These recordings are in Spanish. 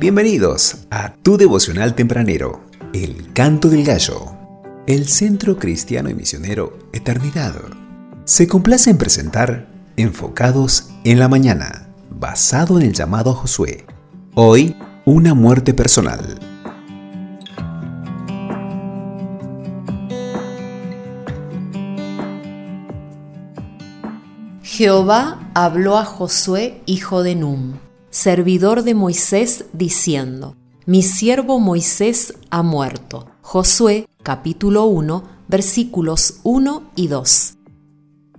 Bienvenidos a tu devocional tempranero, El Canto del Gallo. El Centro Cristiano y Misionero Eternidad se complace en presentar Enfocados en la Mañana, basado en el llamado a Josué. Hoy, una muerte personal. Jehová habló a Josué, hijo de Num servidor de Moisés, diciendo, Mi siervo Moisés ha muerto. Josué capítulo 1 versículos 1 y 2.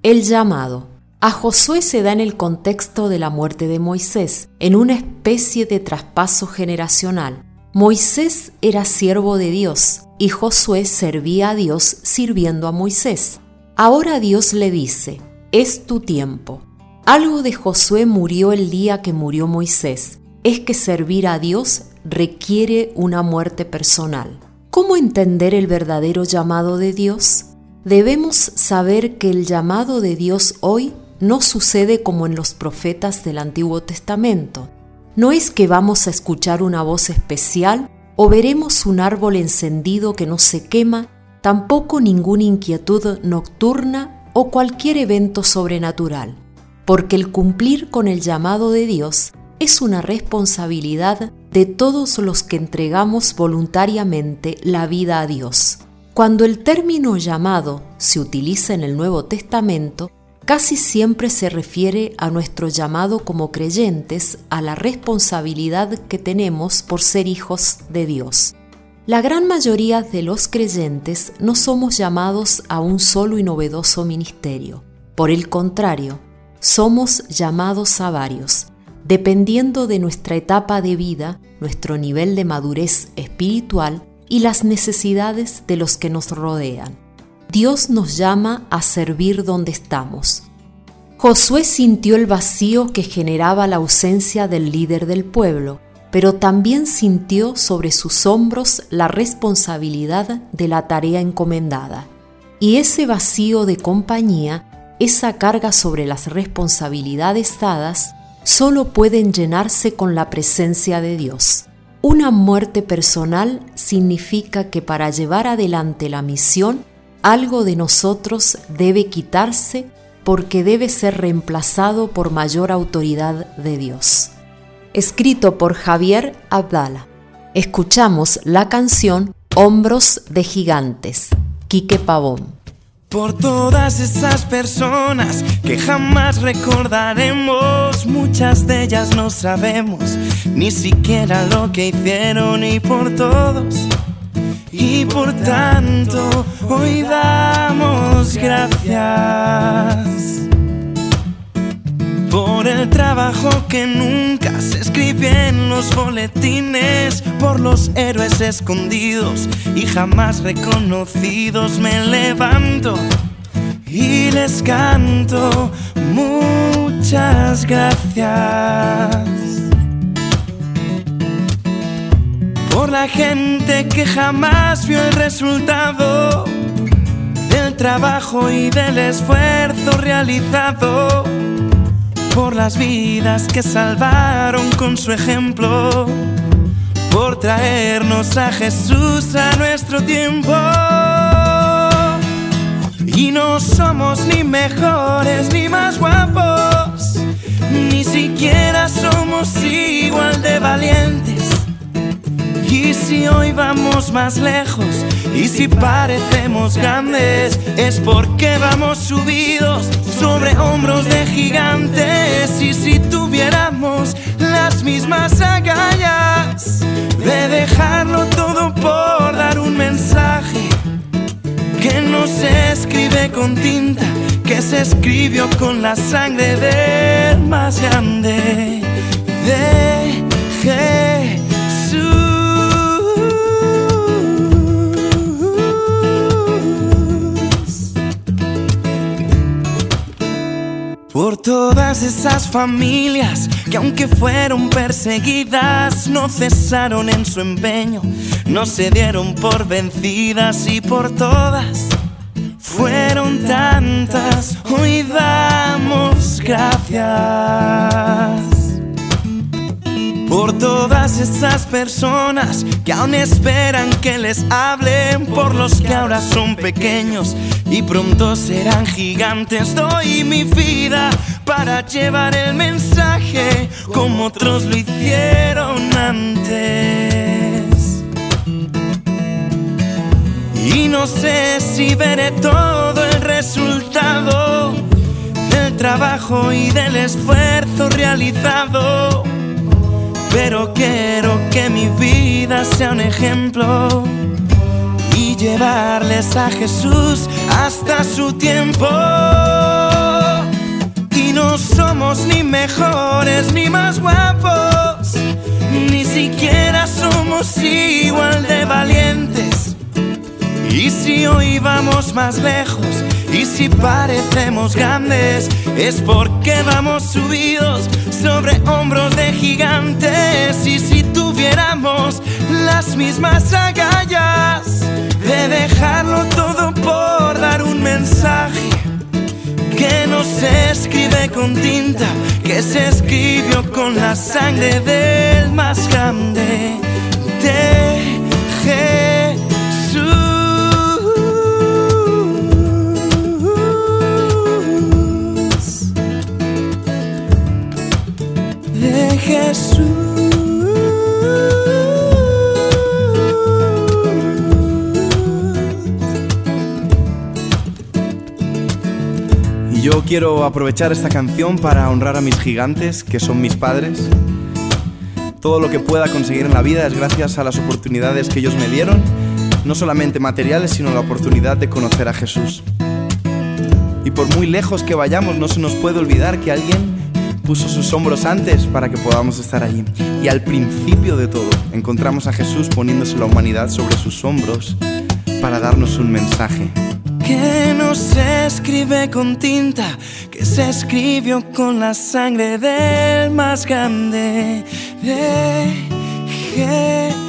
El llamado. A Josué se da en el contexto de la muerte de Moisés, en una especie de traspaso generacional. Moisés era siervo de Dios y Josué servía a Dios sirviendo a Moisés. Ahora Dios le dice, es tu tiempo, algo de Josué murió el día que murió Moisés, es que servir a Dios requiere una muerte personal. ¿Cómo entender el verdadero llamado de Dios? Debemos saber que el llamado de Dios hoy no sucede como en los profetas del Antiguo Testamento. No es que vamos a escuchar una voz especial o veremos un árbol encendido que no se quema, tampoco ninguna inquietud nocturna o cualquier evento sobrenatural porque el cumplir con el llamado de Dios es una responsabilidad de todos los que entregamos voluntariamente la vida a Dios. Cuando el término llamado se utiliza en el Nuevo Testamento, casi siempre se refiere a nuestro llamado como creyentes, a la responsabilidad que tenemos por ser hijos de Dios. La gran mayoría de los creyentes no somos llamados a un solo y novedoso ministerio. Por el contrario, somos llamados a varios, dependiendo de nuestra etapa de vida, nuestro nivel de madurez espiritual y las necesidades de los que nos rodean. Dios nos llama a servir donde estamos. Josué sintió el vacío que generaba la ausencia del líder del pueblo, pero también sintió sobre sus hombros la responsabilidad de la tarea encomendada. Y ese vacío de compañía esa carga sobre las responsabilidades dadas solo pueden llenarse con la presencia de Dios. Una muerte personal significa que para llevar adelante la misión, algo de nosotros debe quitarse porque debe ser reemplazado por mayor autoridad de Dios. Escrito por Javier Abdala. Escuchamos la canción Hombros de Gigantes, Quique Pavón. Por todas esas personas que jamás recordaremos, muchas de ellas no sabemos ni siquiera lo que hicieron y por todos. Y por tanto, hoy damos gracias por el trabajo que nunca se escribe en los boletines, por los héroes escondidos y jamás reconocidos. Me levanto y les canto muchas gracias. Por la gente que jamás vio el resultado del trabajo y del esfuerzo realizado por las vidas que salvaron con su ejemplo, por traernos a Jesús a nuestro tiempo. Y no somos ni mejores ni más guapos, ni siquiera somos igual de valientes. Y si hoy vamos más lejos, y si parecemos grandes, es porque vamos subidos sobre hombros de gigantes. Y si tuviéramos las mismas agallas de dejarlo todo por dar un mensaje que no se escribe con tinta, que se escribió con la sangre del más grande de Por todas esas familias que aunque fueron perseguidas no cesaron en su empeño, no se dieron por vencidas y por todas fueron tantas, hoy damos gracias. Por todas esas personas que aún esperan que les hablen, por los que ahora son pequeños y pronto serán gigantes. Doy mi vida para llevar el mensaje como otros lo hicieron antes. Y no sé si veré todo el resultado del trabajo y del esfuerzo realizado pero quiero que mi vida sea un ejemplo y llevarles a Jesús hasta su tiempo. Y no somos ni mejores ni más guapos, ni siquiera somos igual de valientes. Y si hoy vamos más lejos, y si parecemos grandes, es porque vamos subidos sobre hombros de gigantes y si tuviéramos las mismas agallas de dejarlo todo con tinta, que se escribió con la sangre del más grande. De yo quiero aprovechar esta canción para honrar a mis gigantes, que son mis padres. Todo lo que pueda conseguir en la vida es gracias a las oportunidades que ellos me dieron, no solamente materiales, sino la oportunidad de conocer a Jesús. Y por muy lejos que vayamos, no se nos puede olvidar que alguien puso sus hombros antes para que podamos estar allí. Y al principio de todo, encontramos a Jesús poniéndose la humanidad sobre sus hombros para darnos un mensaje. Que no se escribe con tinta, que se escribió con la sangre del más grande de Jesús.